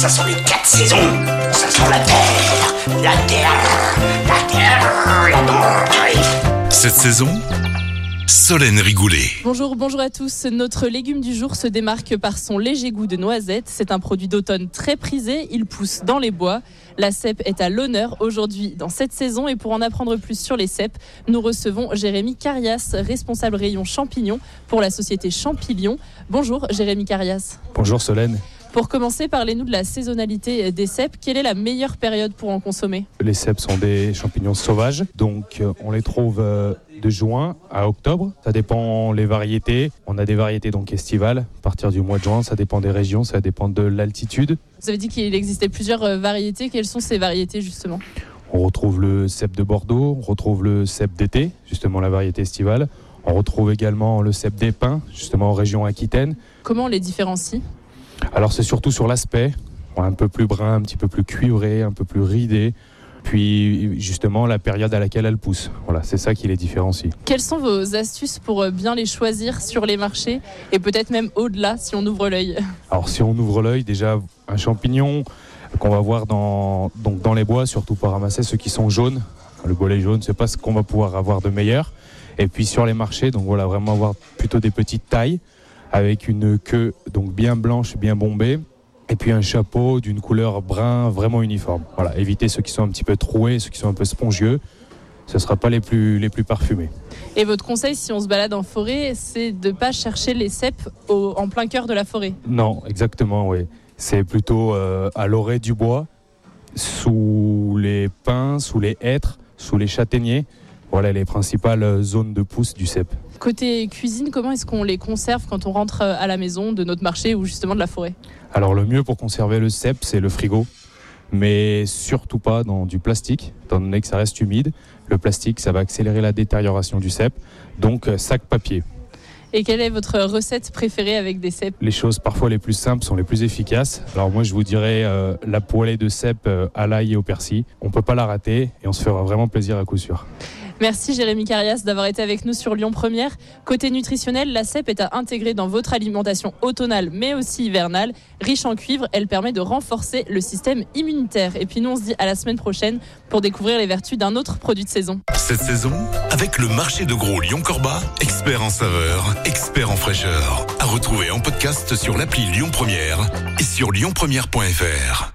Ça sont les quatre saisons. Ça sent la terre, la terre, la terre, la terre. Cette saison, Solène Rigoulet. Bonjour, bonjour à tous. Notre légume du jour se démarque par son léger goût de noisette. C'est un produit d'automne très prisé. Il pousse dans les bois. La cèpe est à l'honneur aujourd'hui dans cette saison. Et pour en apprendre plus sur les cèpes, nous recevons Jérémy Carias, responsable rayon champignons pour la société Champignon. Bonjour Jérémy Carias. Bonjour Solène. Pour commencer, parlez-nous de la saisonnalité des cèpes. Quelle est la meilleure période pour en consommer? Les cèpes sont des champignons sauvages, donc euh, on les trouve euh, de juin à octobre. Ça dépend les variétés. On a des variétés donc estivales à partir du mois de juin. Ça dépend des régions, ça dépend de l'altitude. Vous avez dit qu'il existait plusieurs euh, variétés. Quelles sont ces variétés justement? On retrouve le cèpe de Bordeaux, on retrouve le cèpe d'été, justement la variété estivale. On retrouve également le cèpe des pins, justement en région Aquitaine. Comment on les différencie? Alors c'est surtout sur l'aspect, un peu plus brun, un petit peu plus cuivré, un peu plus ridé. Puis justement la période à laquelle elles poussent. Voilà, c'est ça qui les différencie. Quelles sont vos astuces pour euh, bien les choisir sur les marchés et peut-être même au-delà si on ouvre l'œil? Alors si on ouvre l'œil, déjà un champignon qu'on va voir dans, donc dans les bois, surtout pour ramasser ceux qui sont jaunes. Le bolet jaune, c'est pas ce qu'on va pouvoir avoir de meilleur. Et puis sur les marchés, donc voilà, vraiment avoir plutôt des petites tailles avec une queue donc bien blanche, bien bombée. Et puis un chapeau d'une couleur brun vraiment uniforme. Voilà, éviter ceux qui sont un petit peu troués, ceux qui sont un peu spongieux. Ce ne sera pas les plus, les plus parfumés. Et votre conseil, si on se balade en forêt, c'est de ne pas chercher les cèpes au- en plein cœur de la forêt. Non, exactement, oui. C'est plutôt euh, à l'orée du bois, sous les pins, sous les hêtres, sous les châtaigniers. Voilà les principales zones de pousse du cèpe. Côté cuisine, comment est-ce qu'on les conserve quand on rentre euh, à la maison de notre marché ou justement de la forêt? Alors le mieux pour conserver le cèpe, c'est le frigo, mais surtout pas dans du plastique, étant donné que ça reste humide. Le plastique, ça va accélérer la détérioration du cèpe, donc euh, sac papier. Et quelle est votre recette préférée avec des cèpes Les choses parfois les plus simples sont les plus efficaces. Alors moi, je vous dirais euh, la poêlée de cèpe euh, à l'ail et au persil. On peut pas la rater et on se fera vraiment plaisir à coup sûr. Merci Jérémy Carias d'avoir été avec nous sur Lyon Première. Côté nutritionnel, la cèpe est à intégrer dans votre alimentation automnale mais aussi hivernale. Riche en cuivre, elle permet de renforcer le système immunitaire. Et puis nous, on se dit à la semaine prochaine pour découvrir les vertus d'un autre produit de saison. Cette saison, avec le marché de gros Lyon-Corba, expert en saveur, expert en fraîcheur. À retrouver en podcast sur l'appli Lyon Première et sur lyonpremière.fr.